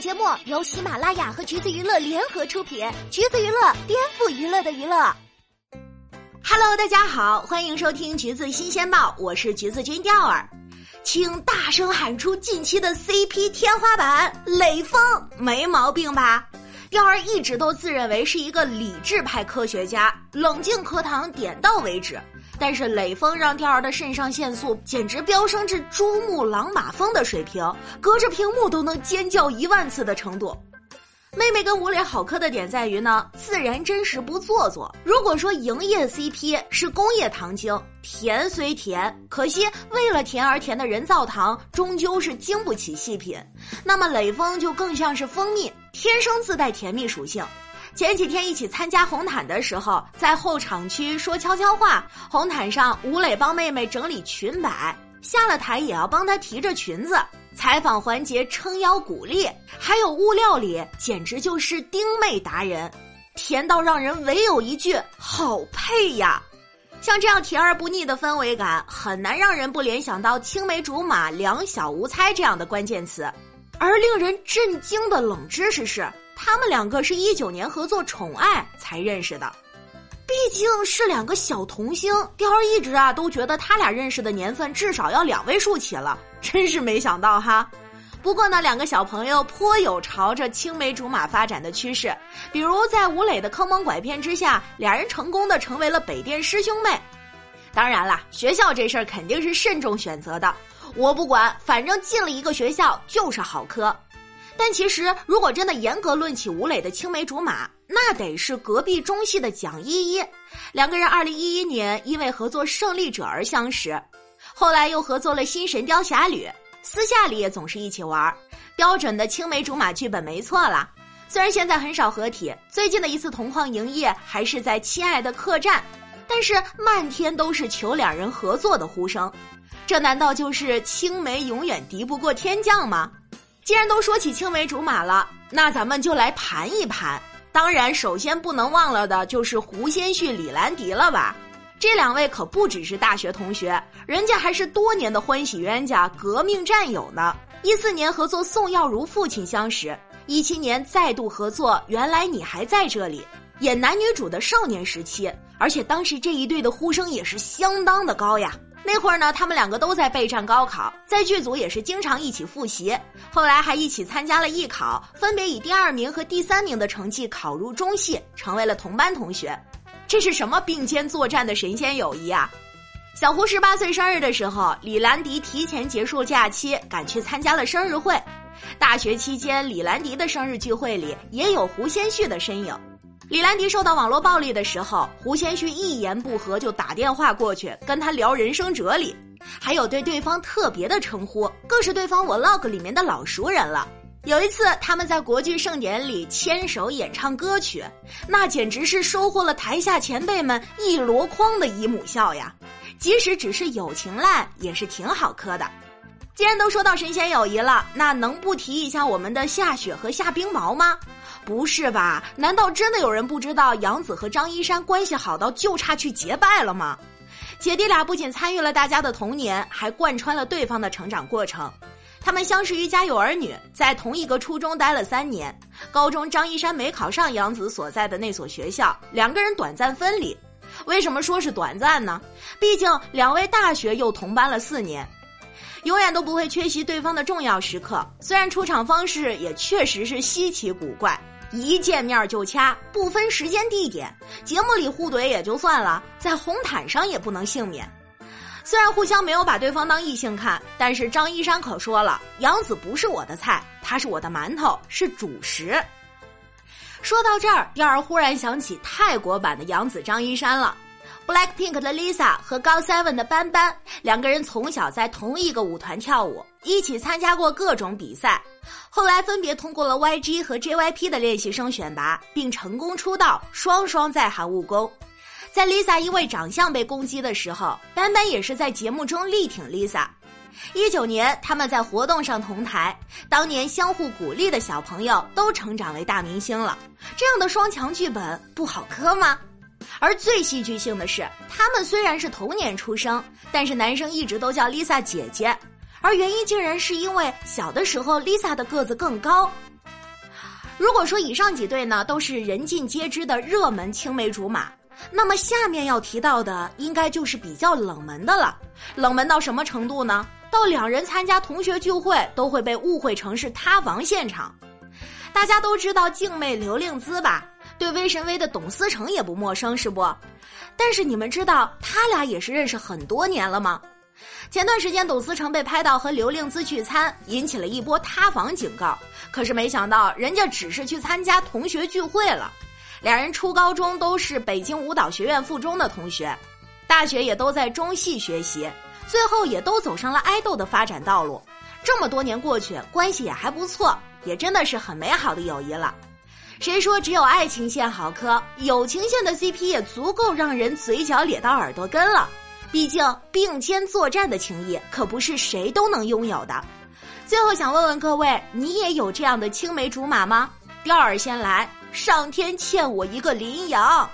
节目由喜马拉雅和橘子娱乐联合出品，橘子娱乐颠覆娱乐的娱乐。Hello，大家好，欢迎收听橘子新鲜报，我是橘子君钓儿，请大声喊出近期的 CP 天花板雷锋，没毛病吧？钓儿一直都自认为是一个理智派科学家，冷静课堂点到为止。但是雷锋让钓儿的肾上腺素简直飙升至珠穆朗玛峰的水平，隔着屏幕都能尖叫一万次的程度。妹妹跟吴磊好磕的点在于呢，自然真实不做作。如果说营业 CP 是工业糖精，甜虽甜，可惜为了甜而甜的人造糖终究是经不起细品。那么雷锋就更像是蜂蜜，天生自带甜蜜属性。前几天一起参加红毯的时候，在候场区说悄悄话。红毯上，吴磊帮妹妹整理裙摆，下了台也要帮她提着裙子。采访环节撑腰鼓励，还有物料里简直就是丁妹达人，甜到让人唯有一句好配呀！像这样甜而不腻的氛围感，很难让人不联想到青梅竹马、两小无猜这样的关键词。而令人震惊的冷知识是。他们两个是一九年合作《宠爱》才认识的，毕竟是两个小童星，雕儿一直啊都觉得他俩认识的年份至少要两位数起了，真是没想到哈。不过呢，两个小朋友颇有朝着青梅竹马发展的趋势，比如在吴磊的坑蒙拐骗之下，俩人成功的成为了北电师兄妹。当然啦，学校这事儿肯定是慎重选择的，我不管，反正进了一个学校就是好科。但其实，如果真的严格论起吴磊的青梅竹马，那得是隔壁中戏的蒋依依。两个人二零一一年因为合作《胜利者》而相识，后来又合作了《新神雕侠侣》，私下里也总是一起玩儿，标准的青梅竹马剧本没错啦。虽然现在很少合体，最近的一次同框营业还是在《亲爱的客栈》，但是漫天都是求两人合作的呼声，这难道就是青梅永远敌不过天降吗？既然都说起青梅竹马了，那咱们就来盘一盘。当然，首先不能忘了的就是胡先煦、李兰迪了吧？这两位可不只是大学同学，人家还是多年的欢喜冤家、革命战友呢。一四年合作《宋耀如父亲》相识，一七年再度合作《原来你还在这里》，演男女主的少年时期，而且当时这一对的呼声也是相当的高呀。那会儿呢，他们两个都在备战高考，在剧组也是经常一起复习。后来还一起参加了艺考，分别以第二名和第三名的成绩考入中戏，成为了同班同学。这是什么并肩作战的神仙友谊啊！小胡十八岁生日的时候，李兰迪提前结束假期，赶去参加了生日会。大学期间，李兰迪的生日聚会里也有胡先煦的身影。李兰迪受到网络暴力的时候，胡先煦一言不合就打电话过去跟他聊人生哲理，还有对对方特别的称呼，更是对方 vlog 里面的老熟人了。有一次他们在国剧盛典里牵手演唱歌曲，那简直是收获了台下前辈们一箩筐的姨母笑呀！即使只是友情烂，也是挺好磕的。既然都说到神仙友谊了，那能不提一下我们的夏雪和夏冰毛吗？不是吧？难道真的有人不知道杨紫和张一山关系好到就差去结拜了吗？姐弟俩不仅参与了大家的童年，还贯穿了对方的成长过程。他们相识于《家有儿女》，在同一个初中待了三年。高中张一山没考上杨紫所在的那所学校，两个人短暂分离。为什么说是短暂呢？毕竟两位大学又同班了四年，永远都不会缺席对方的重要时刻。虽然出场方式也确实是稀奇古怪。一见面就掐，不分时间地点，节目里互怼也就算了，在红毯上也不能幸免。虽然互相没有把对方当异性看，但是张一山可说了，杨紫不是我的菜，她是我的馒头，是主食。说到这儿，燕儿忽然想起泰国版的杨紫张一山了。BLACKPINK 的 Lisa 和高 seven 的班班两个人从小在同一个舞团跳舞，一起参加过各种比赛。后来分别通过了 YG 和 JYP 的练习生选拔，并成功出道，双双在韩务工。在 Lisa 因为长相被攻击的时候，班班也是在节目中力挺 Lisa。一九年，他们在活动上同台，当年相互鼓励的小朋友都成长为大明星了。这样的双强剧本不好磕吗？而最戏剧性的是，他们虽然是同年出生，但是男生一直都叫 Lisa 姐姐。而原因竟然是因为小的时候 Lisa 的个子更高，如果说以上几对呢都是人尽皆知的热门青梅竹马，那么下面要提到的应该就是比较冷门的了。冷门到什么程度呢？到两人参加同学聚会都会被误会成是塌房现场。大家都知道静妹刘令姿吧？对威神威的董思成也不陌生，是不？但是你们知道他俩也是认识很多年了吗？前段时间董思成被拍到和刘令姿聚餐，引起了一波塌房警告。可是没想到人家只是去参加同学聚会了。俩人初高中都是北京舞蹈学院附中的同学，大学也都在中戏学习，最后也都走上了爱豆的发展道路。这么多年过去，关系也还不错，也真的是很美好的友谊了。谁说只有爱情线好磕？友情线的 CP 也足够让人嘴角咧到耳朵根了。毕竟并肩作战的情谊可不是谁都能拥有的。最后想问问各位，你也有这样的青梅竹马吗？调儿先来，上天欠我一个羚羊。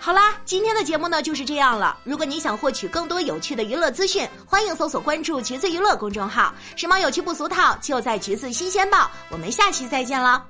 好啦，今天的节目呢就是这样了。如果你想获取更多有趣的娱乐资讯，欢迎搜索关注“橘子娱乐”公众号，时髦有趣不俗套，就在“橘子新鲜报”。我们下期再见了。